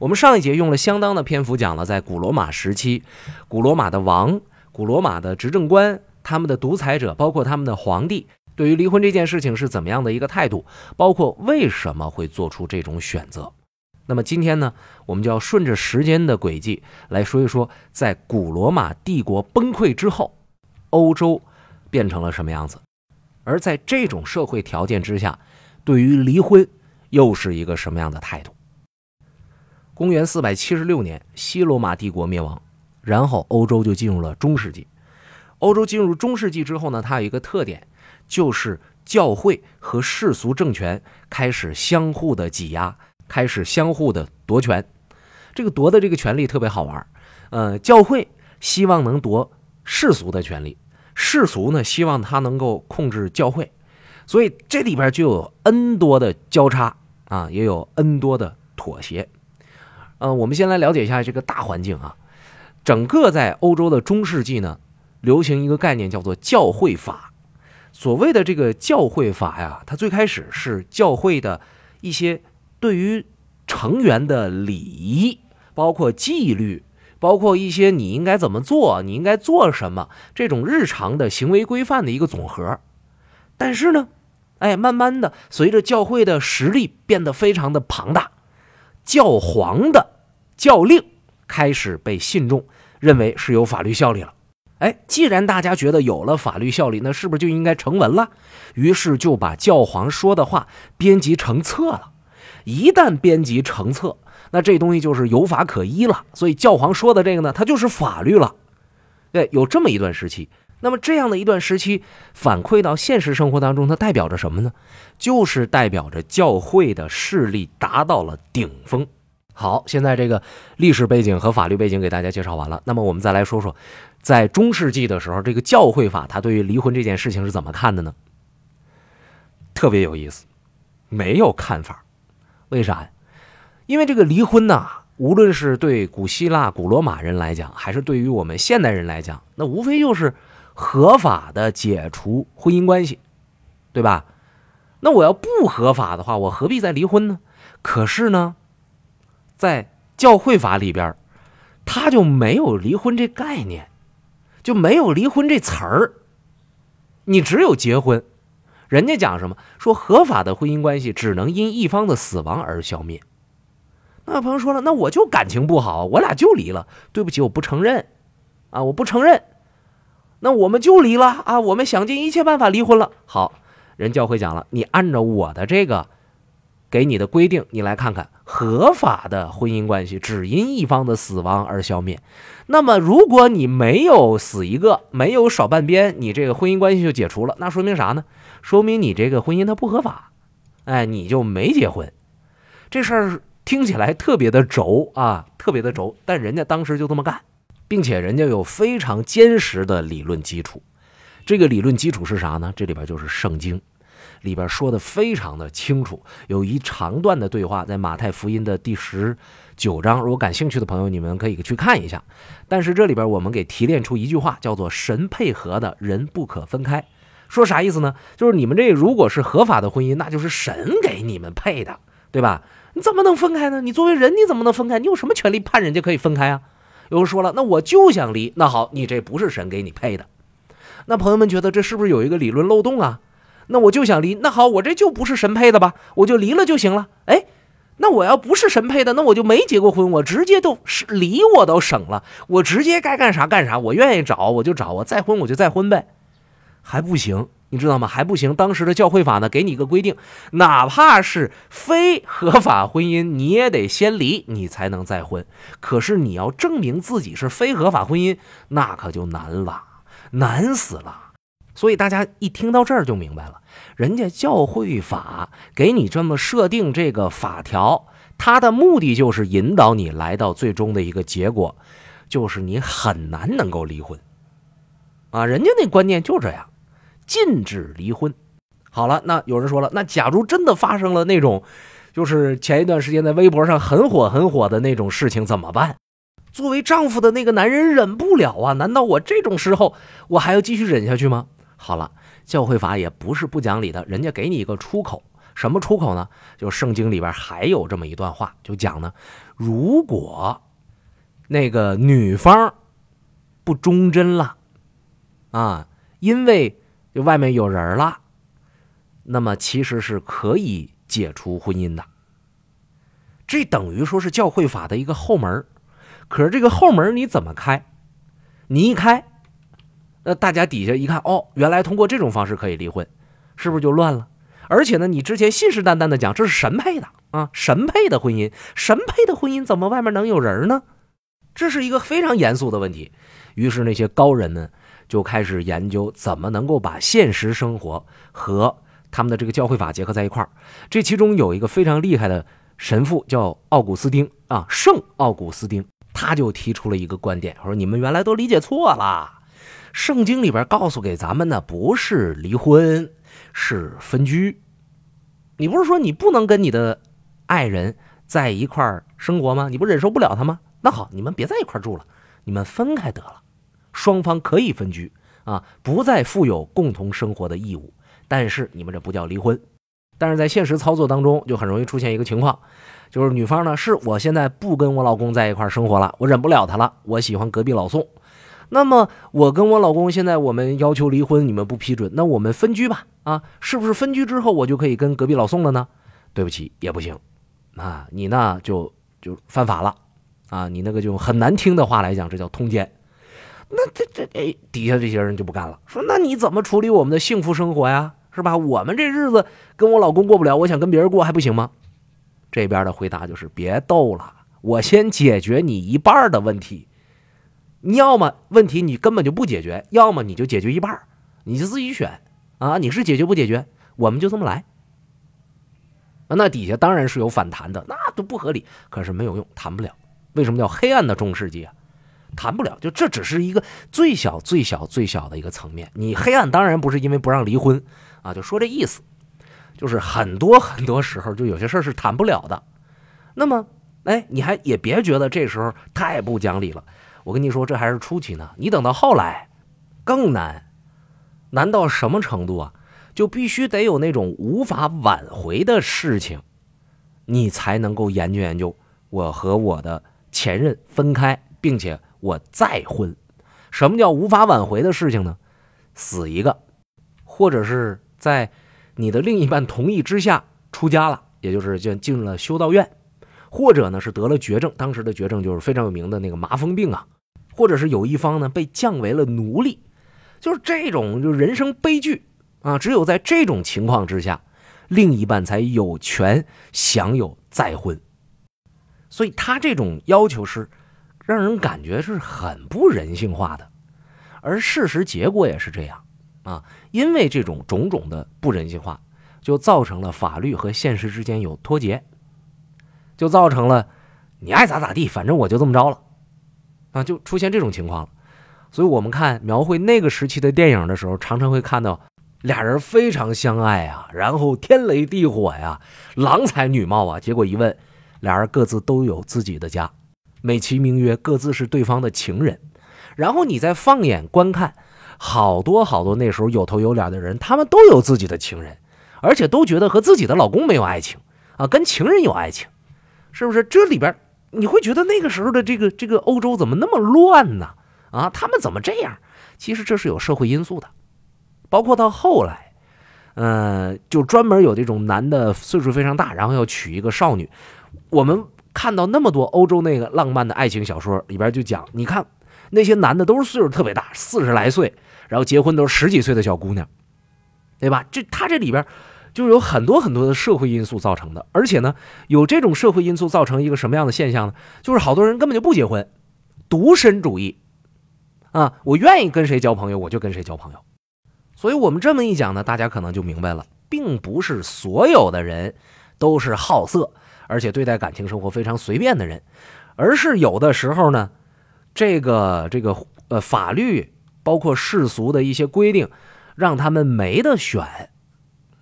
我们上一节用了相当的篇幅讲了，在古罗马时期，古罗马的王、古罗马的执政官、他们的独裁者，包括他们的皇帝，对于离婚这件事情是怎么样的一个态度，包括为什么会做出这种选择。那么今天呢，我们就要顺着时间的轨迹来说一说，在古罗马帝国崩溃之后，欧洲变成了什么样子，而在这种社会条件之下，对于离婚又是一个什么样的态度？公元四百七十六年，西罗马帝国灭亡，然后欧洲就进入了中世纪。欧洲进入中世纪之后呢，它有一个特点，就是教会和世俗政权开始相互的挤压。开始相互的夺权，这个夺的这个权利特别好玩呃，教会希望能夺世俗的权利，世俗呢希望他能够控制教会，所以这里边就有 N 多的交叉啊，也有 N 多的妥协。呃，我们先来了解一下这个大环境啊，整个在欧洲的中世纪呢，流行一个概念叫做教会法。所谓的这个教会法呀，它最开始是教会的一些。对于成员的礼仪，包括纪律，包括一些你应该怎么做，你应该做什么，这种日常的行为规范的一个总和。但是呢，哎，慢慢的，随着教会的实力变得非常的庞大，教皇的教令开始被信众认为是有法律效力了。哎，既然大家觉得有了法律效力，那是不是就应该成文了？于是就把教皇说的话编辑成册了。一旦编辑成册，那这东西就是有法可依了。所以教皇说的这个呢，它就是法律了。对，有这么一段时期。那么这样的一段时期，反馈到现实生活当中，它代表着什么呢？就是代表着教会的势力达到了顶峰。好，现在这个历史背景和法律背景给大家介绍完了。那么我们再来说说，在中世纪的时候，这个教会法它对于离婚这件事情是怎么看的呢？特别有意思，没有看法。为啥呀？因为这个离婚呐，无论是对古希腊、古罗马人来讲，还是对于我们现代人来讲，那无非就是合法的解除婚姻关系，对吧？那我要不合法的话，我何必再离婚呢？可是呢，在教会法里边，他就没有离婚这概念，就没有离婚这词儿，你只有结婚。人家讲什么？说合法的婚姻关系只能因一方的死亡而消灭。那有朋友说了，那我就感情不好，我俩就离了。对不起，我不承认，啊，我不承认。那我们就离了啊，我们想尽一切办法离婚了。好，人教会讲了，你按照我的这个给你的规定，你来看看，合法的婚姻关系只因一方的死亡而消灭。那么，如果你没有死一个，没有少半边，你这个婚姻关系就解除了，那说明啥呢？说明你这个婚姻它不合法，哎，你就没结婚。这事儿听起来特别的轴啊，特别的轴，但人家当时就这么干，并且人家有非常坚实的理论基础。这个理论基础是啥呢？这里边就是圣经，里边说的非常的清楚，有一长段的对话，在马太福音的第十九章。如果感兴趣的朋友，你们可以去看一下。但是这里边我们给提炼出一句话，叫做“神配合的人不可分开”。说啥意思呢？就是你们这如果是合法的婚姻，那就是神给你们配的，对吧？你怎么能分开呢？你作为人，你怎么能分开？你有什么权利判人家可以分开啊？有人说了，那我就想离。那好，你这不是神给你配的。那朋友们觉得这是不是有一个理论漏洞啊？那我就想离。那好，我这就不是神配的吧？我就离了就行了。哎，那我要不是神配的，那我就没结过婚，我直接都是离我都省了，我直接该干啥干啥，我愿意找我就找，我再婚我就再婚呗。还不行，你知道吗？还不行。当时的教会法呢，给你一个规定，哪怕是非合法婚姻，你也得先离，你才能再婚。可是你要证明自己是非合法婚姻，那可就难了，难死了。所以大家一听到这儿就明白了，人家教会法给你这么设定这个法条，它的目的就是引导你来到最终的一个结果，就是你很难能够离婚啊。人家那观念就这样。禁止离婚。好了，那有人说了，那假如真的发生了那种，就是前一段时间在微博上很火很火的那种事情，怎么办？作为丈夫的那个男人忍不了啊！难道我这种时候我还要继续忍下去吗？好了，教会法也不是不讲理的，人家给你一个出口，什么出口呢？就圣经里边还有这么一段话，就讲呢，如果那个女方不忠贞了，啊，因为就外面有人了，那么其实是可以解除婚姻的。这等于说是教会法的一个后门可是这个后门你怎么开？你一开，那大家底下一看，哦，原来通过这种方式可以离婚，是不是就乱了？而且呢，你之前信誓旦旦的讲这是神配的啊，神配的婚姻，神配的婚姻怎么外面能有人呢？这是一个非常严肃的问题。于是那些高人们就开始研究怎么能够把现实生活和他们的这个教会法结合在一块儿。这其中有一个非常厉害的神父叫奥古斯丁啊，圣奥古斯丁，他就提出了一个观点，说你们原来都理解错了，圣经里边告诉给咱们的不是离婚。是分居，你不是说你不能跟你的爱人在一块儿生活吗？你不忍受不了他吗？那好，你们别在一块儿住了，你们分开得了。双方可以分居啊，不再负有共同生活的义务。但是你们这不叫离婚。但是在现实操作当中，就很容易出现一个情况，就是女方呢，是我现在不跟我老公在一块儿生活了，我忍不了他了，我喜欢隔壁老宋。那么我跟我老公现在我们要求离婚，你们不批准，那我们分居吧？啊，是不是分居之后我就可以跟隔壁老宋了呢？对不起，也不行，啊，你那就就犯法了，啊，你那个就很难听的话来讲，这叫通奸。那这这哎，底下这些人就不干了，说那你怎么处理我们的幸福生活呀？是吧？我们这日子跟我老公过不了，我想跟别人过还不行吗？这边的回答就是别逗了，我先解决你一半的问题。你要么问题你根本就不解决，要么你就解决一半你就自己选啊！你是解决不解决，我们就这么来。那底下当然是有反弹的，那都不合理，可是没有用，谈不了。为什么叫黑暗的中世纪啊？谈不了，就这只是一个最小、最小、最小的一个层面。你黑暗当然不是因为不让离婚啊，就说这意思，就是很多很多时候就有些事儿是谈不了的。那么，哎，你还也别觉得这时候太不讲理了。我跟你说，这还是初期呢。你等到后来，更难，难到什么程度啊？就必须得有那种无法挽回的事情，你才能够研究研究。我和我的前任分开，并且我再婚。什么叫无法挽回的事情呢？死一个，或者是在你的另一半同意之下出家了，也就是进进了修道院，或者呢是得了绝症，当时的绝症就是非常有名的那个麻风病啊。或者是有一方呢被降为了奴隶，就是这种就人生悲剧啊！只有在这种情况之下，另一半才有权享有再婚。所以他这种要求是让人感觉是很不人性化的，而事实结果也是这样啊！因为这种种种的不人性化，就造成了法律和现实之间有脱节，就造成了你爱咋咋地，反正我就这么着了。啊，就出现这种情况了，所以我们看描绘那个时期的电影的时候，常常会看到俩人非常相爱啊，然后天雷地火呀，郎才女貌啊，结果一问，俩人各自都有自己的家，美其名曰各自是对方的情人，然后你再放眼观看，好多好多那时候有头有脸的人，他们都有自己的情人，而且都觉得和自己的老公没有爱情啊，跟情人有爱情，是不是？这里边。你会觉得那个时候的这个这个欧洲怎么那么乱呢？啊，他们怎么这样？其实这是有社会因素的，包括到后来，呃，就专门有这种男的岁数非常大，然后要娶一个少女。我们看到那么多欧洲那个浪漫的爱情小说里边就讲，你看那些男的都是岁数特别大，四十来岁，然后结婚都是十几岁的小姑娘，对吧？这他这里边。就有很多很多的社会因素造成的，而且呢，有这种社会因素造成一个什么样的现象呢？就是好多人根本就不结婚，独身主义，啊，我愿意跟谁交朋友我就跟谁交朋友。所以我们这么一讲呢，大家可能就明白了，并不是所有的人都是好色，而且对待感情生活非常随便的人，而是有的时候呢，这个这个呃法律包括世俗的一些规定，让他们没得选。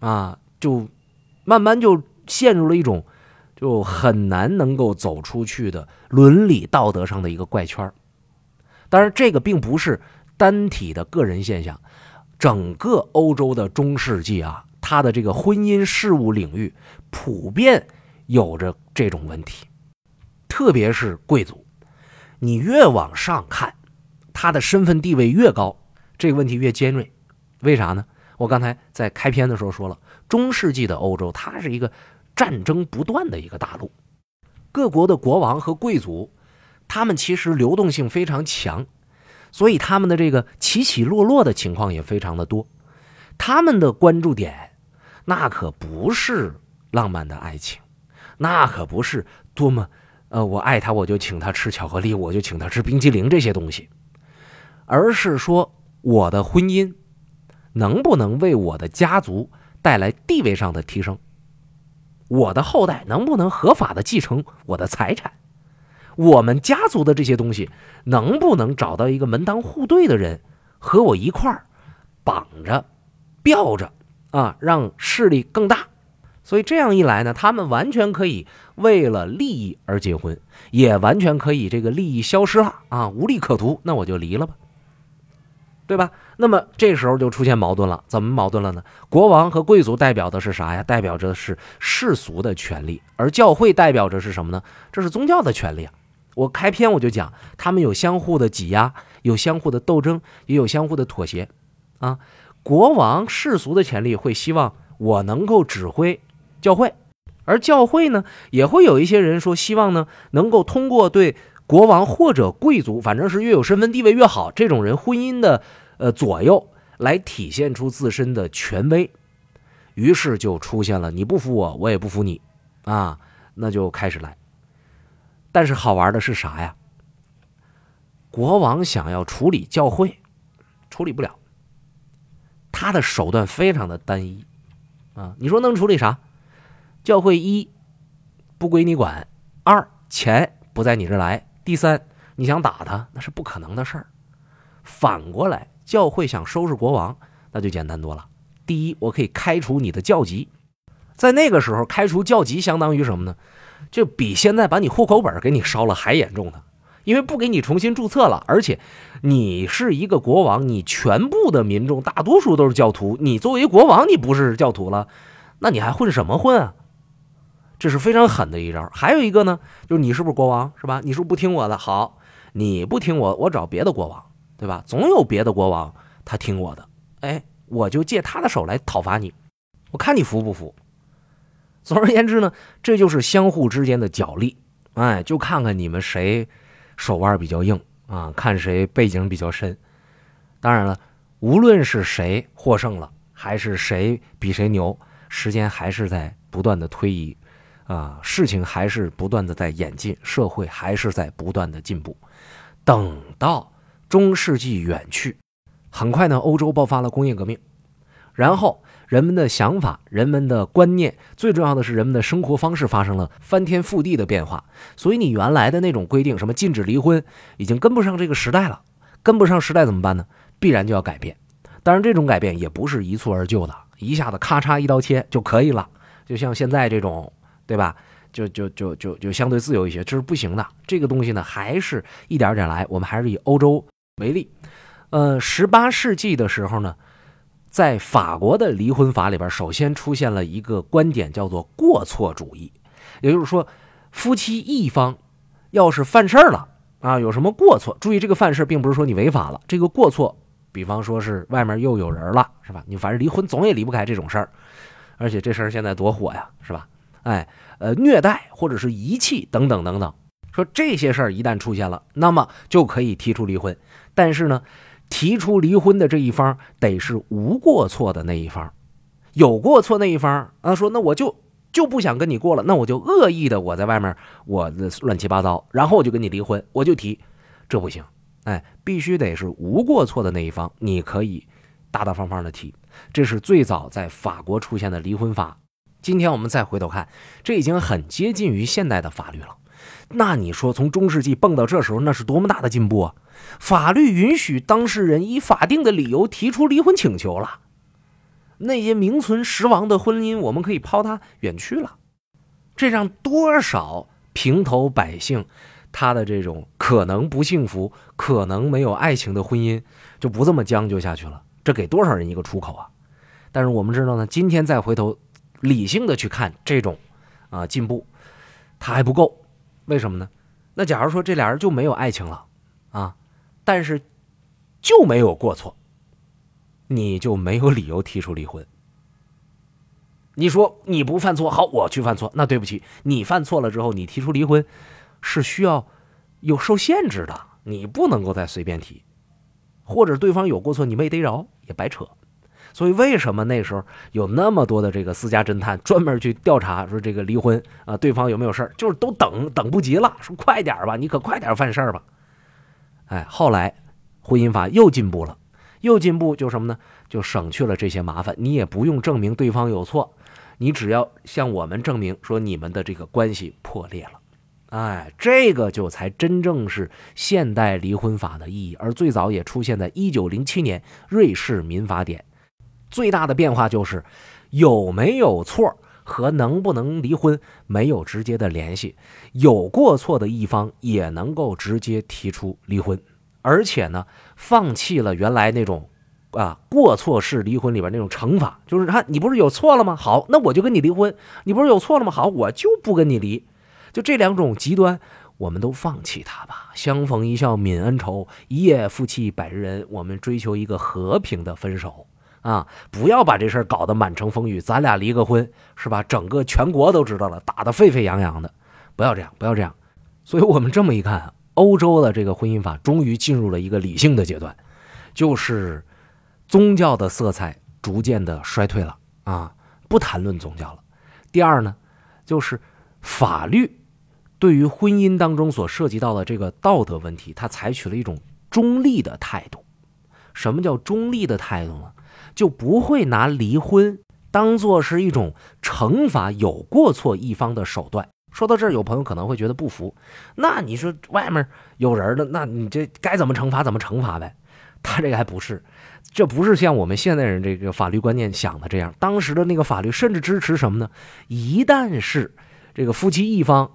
啊，就慢慢就陷入了一种就很难能够走出去的伦理道德上的一个怪圈当然，这个并不是单体的个人现象，整个欧洲的中世纪啊，他的这个婚姻事务领域普遍有着这种问题，特别是贵族，你越往上看，他的身份地位越高，这个问题越尖锐。为啥呢？我刚才在开篇的时候说了，中世纪的欧洲，它是一个战争不断的一个大陆，各国的国王和贵族，他们其实流动性非常强。所以他们的这个起起落落的情况也非常的多，他们的关注点，那可不是浪漫的爱情，那可不是多么，呃，我爱他我就请他吃巧克力，我就请他吃冰激凌这些东西，而是说我的婚姻能不能为我的家族带来地位上的提升，我的后代能不能合法的继承我的财产。我们家族的这些东西，能不能找到一个门当户对的人，和我一块儿绑着、吊着啊，让势力更大？所以这样一来呢，他们完全可以为了利益而结婚，也完全可以这个利益消失了啊，无利可图，那我就离了吧，对吧？那么这时候就出现矛盾了，怎么矛盾了呢？国王和贵族代表的是啥呀？代表着是世俗的权利，而教会代表着是什么呢？这是宗教的权利啊。我开篇我就讲，他们有相互的挤压，有相互的斗争，也有相互的妥协，啊，国王世俗的权利会希望我能够指挥教会，而教会呢，也会有一些人说希望呢，能够通过对国王或者贵族，反正是越有身份地位越好，这种人婚姻的呃左右，来体现出自身的权威，于是就出现了你不服我，我也不服你，啊，那就开始来。但是好玩的是啥呀？国王想要处理教会，处理不了。他的手段非常的单一，啊，你说能处理啥？教会一不归你管，二钱不在你这来，第三你想打他那是不可能的事儿。反过来，教会想收拾国王，那就简单多了。第一，我可以开除你的教籍，在那个时候开除教籍相当于什么呢？就比现在把你户口本给你烧了还严重呢，因为不给你重新注册了，而且你是一个国王，你全部的民众大多数都是教徒，你作为国王你不是教徒了，那你还混什么混啊？这是非常狠的一招。还有一个呢，就是你是不是国王是吧？你是不是不听我的？好，你不听我，我找别的国王，对吧？总有别的国王他听我的，哎，我就借他的手来讨伐你，我看你服不服。总而言之呢，这就是相互之间的角力，哎，就看看你们谁手腕比较硬啊，看谁背景比较深。当然了，无论是谁获胜了，还是谁比谁牛，时间还是在不断的推移，啊，事情还是不断的在演进，社会还是在不断的进步。等到中世纪远去，很快呢，欧洲爆发了工业革命，然后。人们的想法、人们的观念，最重要的是人们的生活方式发生了翻天覆地的变化。所以你原来的那种规定，什么禁止离婚，已经跟不上这个时代了。跟不上时代怎么办呢？必然就要改变。当然，这种改变也不是一蹴而就的，一下子咔嚓一刀切就可以了。就像现在这种，对吧？就就就就就相对自由一些，这是不行的。这个东西呢，还是一点点来。我们还是以欧洲为例。呃，十八世纪的时候呢。在法国的离婚法里边，首先出现了一个观点，叫做过错主义。也就是说，夫妻一方要是犯事儿了啊，有什么过错？注意，这个犯事并不是说你违法了，这个过错，比方说是外面又有人了，是吧？你反正离婚总也离不开这种事儿，而且这事儿现在多火呀，是吧？哎，呃，虐待或者是遗弃等等等等，说这些事儿一旦出现了，那么就可以提出离婚。但是呢？提出离婚的这一方得是无过错的那一方，有过错那一方啊，说那我就就不想跟你过了，那我就恶意的我在外面我乱七八糟，然后我就跟你离婚，我就提，这不行，哎，必须得是无过错的那一方，你可以大大方方的提，这是最早在法国出现的离婚法。今天我们再回头看，这已经很接近于现代的法律了。那你说从中世纪蹦到这时候，那是多么大的进步啊！法律允许当事人以法定的理由提出离婚请求了，那些名存实亡的婚姻，我们可以抛它远去了。这让多少平头百姓，他的这种可能不幸福、可能没有爱情的婚姻，就不这么将就下去了。这给多少人一个出口啊！但是我们知道呢，今天再回头理性的去看这种啊进步，它还不够。为什么呢？那假如说这俩人就没有爱情了啊，但是就没有过错，你就没有理由提出离婚。你说你不犯错，好，我去犯错，那对不起，你犯错了之后，你提出离婚是需要有受限制的，你不能够再随便提，或者对方有过错你没逮着也白扯。所以为什么那时候有那么多的这个私家侦探专门去调查说这个离婚啊，对方有没有事儿，就是都等等不及了，说快点吧，你可快点犯事儿吧。哎，后来婚姻法又进步了，又进步就什么呢？就省去了这些麻烦，你也不用证明对方有错。你只要向我们证明说你们的这个关系破裂了，哎，这个就才真正是现代离婚法的意义。而最早也出现在一九零七年瑞士民法典。最大的变化就是有没有错和能不能离婚没有直接的联系，有过错的一方也能够直接提出离婚，而且呢，放弃了原来那种。啊，过错式离婚里边那种惩罚，就是看你不是有错了吗？好，那我就跟你离婚。你不是有错了吗？好，我就不跟你离。就这两种极端，我们都放弃它吧。相逢一笑泯恩仇，一夜夫妻百日恩。我们追求一个和平的分手啊！不要把这事儿搞得满城风雨。咱俩离个婚是吧？整个全国都知道了，打得沸沸扬扬的。不要这样，不要这样。所以我们这么一看，欧洲的这个婚姻法终于进入了一个理性的阶段，就是。宗教的色彩逐渐的衰退了啊，不谈论宗教了。第二呢，就是法律对于婚姻当中所涉及到的这个道德问题，它采取了一种中立的态度。什么叫中立的态度呢？就不会拿离婚当做是一种惩罚有过错一方的手段。说到这儿，有朋友可能会觉得不服，那你说外面有人了，那你这该怎么惩罚怎么惩罚呗？他这个还不是。这不是像我们现代人这个法律观念想的这样。当时的那个法律甚至支持什么呢？一旦是这个夫妻一方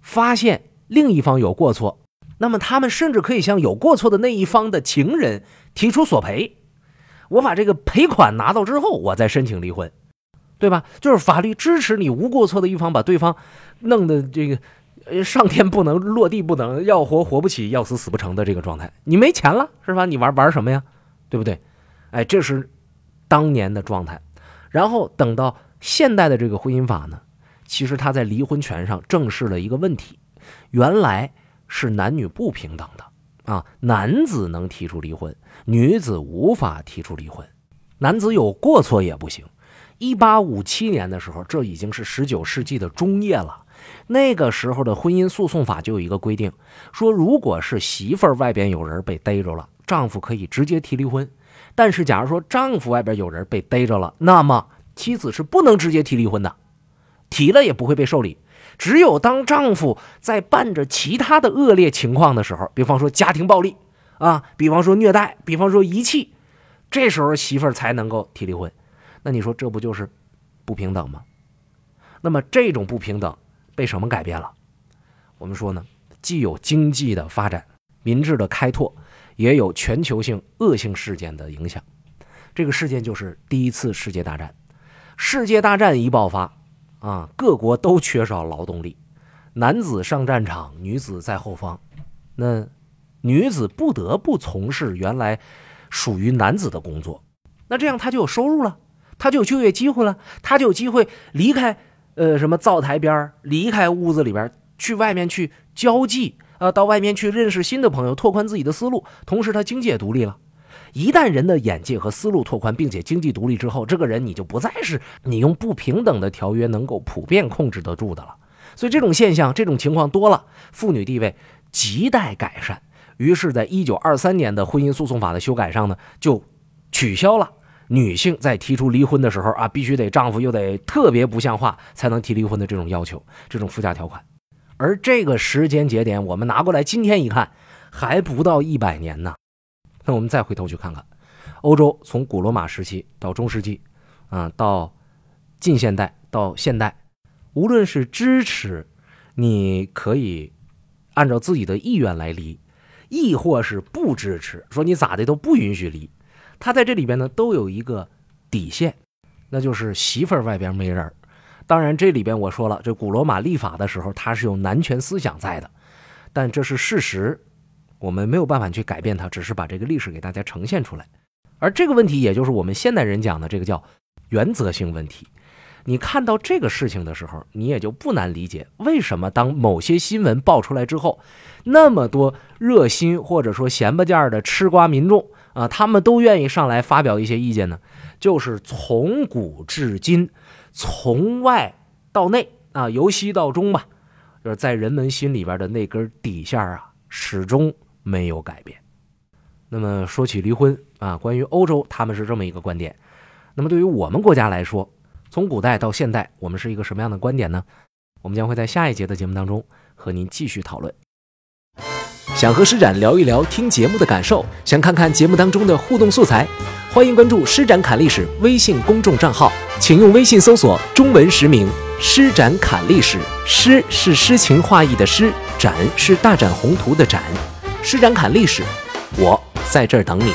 发现另一方有过错，那么他们甚至可以向有过错的那一方的情人提出索赔。我把这个赔款拿到之后，我再申请离婚，对吧？就是法律支持你无过错的一方把对方弄得这个上天不能落地不能，要活活不起，要死死不成的这个状态。你没钱了是吧？你玩玩什么呀？对不对？哎，这是当年的状态。然后等到现代的这个婚姻法呢，其实它在离婚权上正视了一个问题：原来是男女不平等的啊，男子能提出离婚，女子无法提出离婚。男子有过错也不行。一八五七年的时候，这已经是十九世纪的中叶了。那个时候的婚姻诉讼法就有一个规定，说如果是媳妇外边有人被逮着了。丈夫可以直接提离婚，但是假如说丈夫外边有人被逮着了，那么妻子是不能直接提离婚的，提了也不会被受理。只有当丈夫在伴着其他的恶劣情况的时候，比方说家庭暴力啊，比方说虐待，比方说遗弃，这时候媳妇儿才能够提离婚。那你说这不就是不平等吗？那么这种不平等被什么改变了？我们说呢，既有经济的发展，民智的开拓。也有全球性恶性事件的影响，这个事件就是第一次世界大战。世界大战一爆发，啊，各国都缺少劳动力，男子上战场，女子在后方，那女子不得不从事原来属于男子的工作，那这样他就有收入了，他就有就业机会了，他就有机会离开呃什么灶台边离开屋子里边，去外面去交际。呃，到外面去认识新的朋友，拓宽自己的思路，同时他经济也独立了。一旦人的眼界和思路拓宽，并且经济独立之后，这个人你就不再是你用不平等的条约能够普遍控制得住的了。所以这种现象、这种情况多了，妇女地位亟待改善。于是，在一九二三年的婚姻诉讼法的修改上呢，就取消了女性在提出离婚的时候啊，必须得丈夫又得特别不像话才能提离婚的这种要求，这种附加条款。而这个时间节点，我们拿过来今天一看，还不到一百年呢。那我们再回头去看看，欧洲从古罗马时期到中世纪，啊，到近现代到现代，无论是支持你可以按照自己的意愿来离，亦或是不支持，说你咋的都不允许离，它在这里边呢都有一个底线，那就是媳妇儿外边没人。当然，这里边我说了，这古罗马立法的时候，它是有男权思想在的，但这是事实，我们没有办法去改变它，只是把这个历史给大家呈现出来。而这个问题，也就是我们现代人讲的这个叫原则性问题。你看到这个事情的时候，你也就不难理解，为什么当某些新闻爆出来之后，那么多热心或者说闲巴件的吃瓜民众啊，他们都愿意上来发表一些意见呢？就是从古至今。从外到内啊，由西到中吧，就是在人们心里边的那根底线啊，始终没有改变。那么说起离婚啊，关于欧洲，他们是这么一个观点。那么对于我们国家来说，从古代到现代，我们是一个什么样的观点呢？我们将会在下一节的节目当中和您继续讨论。想和施展聊一聊听节目的感受，想看看节目当中的互动素材。欢迎关注“施展侃历史”微信公众账号，请用微信搜索中文实名“施展侃历史”。诗是诗情画意的诗，展是大展宏图的展。施展侃历史，我在这儿等你。